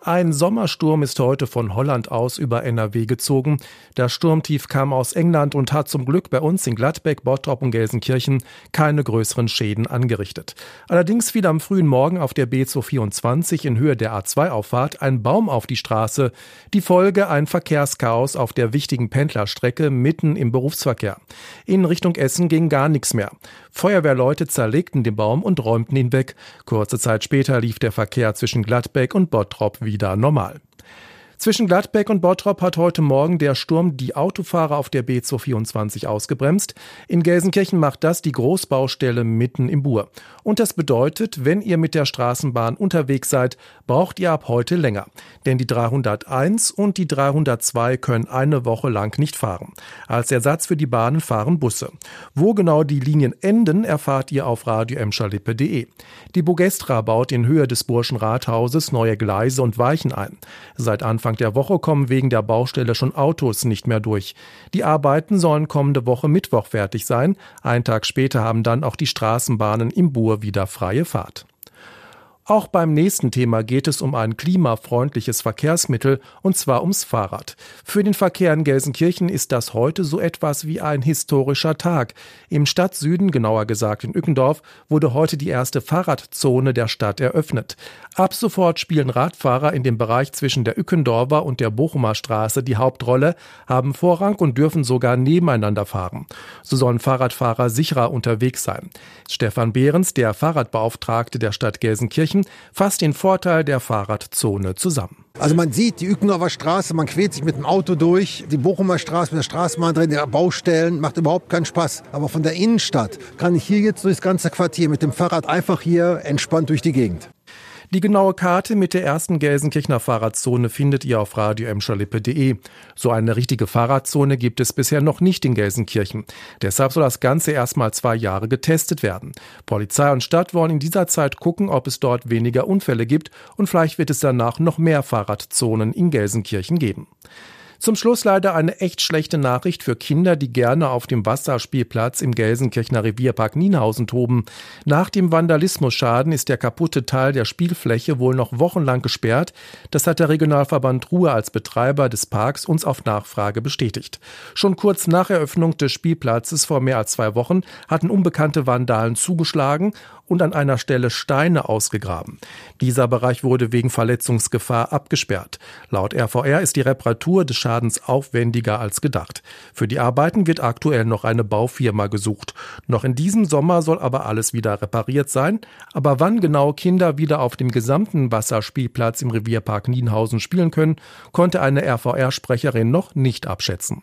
Ein Sommersturm ist heute von Holland aus über NRW gezogen. Das Sturmtief kam aus England und hat zum Glück bei uns in Gladbeck, Bottrop und Gelsenkirchen keine größeren Schäden angerichtet. Allerdings fiel am frühen Morgen auf der B224 in Höhe der A2-Auffahrt ein Baum auf die Straße. Die Folge ein Verkehrschaos auf der wichtigen Pendlerstrecke mitten im Berufsverkehr. In Richtung Essen ging gar nichts mehr. Feuerwehrleute zerlegten den Baum und räumten ihn weg. Kurze Zeit später lief der Verkehr zwischen Gladbeck und Bottrop wieder wieder normal. Zwischen Gladbeck und Bottrop hat heute Morgen der Sturm die Autofahrer auf der B224 ausgebremst. In Gelsenkirchen macht das die Großbaustelle mitten im Bur. Und das bedeutet, wenn ihr mit der Straßenbahn unterwegs seid, braucht ihr ab heute länger. Denn die 301 und die 302 können eine Woche lang nicht fahren. Als Ersatz für die Bahnen fahren Busse. Wo genau die Linien enden, erfahrt ihr auf radioemschalippe.de. Die Bogestra baut in Höhe des Burschen Rathauses neue Gleise und Weichen ein. Seit Anfang Anfang der Woche kommen wegen der Baustelle schon Autos nicht mehr durch. Die Arbeiten sollen kommende Woche Mittwoch fertig sein. Einen Tag später haben dann auch die Straßenbahnen im Bur wieder freie Fahrt. Auch beim nächsten Thema geht es um ein klimafreundliches Verkehrsmittel, und zwar ums Fahrrad. Für den Verkehr in Gelsenkirchen ist das heute so etwas wie ein historischer Tag. Im Stadtsüden, genauer gesagt in Ückendorf, wurde heute die erste Fahrradzone der Stadt eröffnet. Ab sofort spielen Radfahrer in dem Bereich zwischen der Ückendorfer und der Bochumer Straße die Hauptrolle, haben Vorrang und dürfen sogar nebeneinander fahren. So sollen Fahrradfahrer sicherer unterwegs sein. Stefan Behrens, der Fahrradbeauftragte der Stadt Gelsenkirchen, München fasst den Vorteil der Fahrradzone zusammen. Also man sieht die Ückendorfer Straße, man quält sich mit dem Auto durch. Die Bochumer Straße mit der Straßenbahn drin, der Baustellen, macht überhaupt keinen Spaß. Aber von der Innenstadt kann ich hier jetzt durchs ganze Quartier mit dem Fahrrad einfach hier entspannt durch die Gegend. Die genaue Karte mit der ersten Gelsenkirchener Fahrradzone findet ihr auf radioemschalippe.de. So eine richtige Fahrradzone gibt es bisher noch nicht in Gelsenkirchen. Deshalb soll das Ganze erstmal zwei Jahre getestet werden. Polizei und Stadt wollen in dieser Zeit gucken, ob es dort weniger Unfälle gibt und vielleicht wird es danach noch mehr Fahrradzonen in Gelsenkirchen geben. Zum Schluss leider eine echt schlechte Nachricht für Kinder, die gerne auf dem Wasserspielplatz im Gelsenkirchener Revierpark Nienhausen toben. Nach dem Vandalismusschaden ist der kaputte Teil der Spielfläche wohl noch wochenlang gesperrt. Das hat der Regionalverband Ruhr als Betreiber des Parks uns auf Nachfrage bestätigt. Schon kurz nach Eröffnung des Spielplatzes vor mehr als zwei Wochen hatten unbekannte Vandalen zugeschlagen und an einer Stelle Steine ausgegraben. Dieser Bereich wurde wegen Verletzungsgefahr abgesperrt. Laut RVR ist die Reparatur des Schadens aufwendiger als gedacht. Für die Arbeiten wird aktuell noch eine Baufirma gesucht. Noch in diesem Sommer soll aber alles wieder repariert sein. Aber wann genau Kinder wieder auf dem gesamten Wasserspielplatz im Revierpark Nienhausen spielen können, konnte eine RVR-Sprecherin noch nicht abschätzen.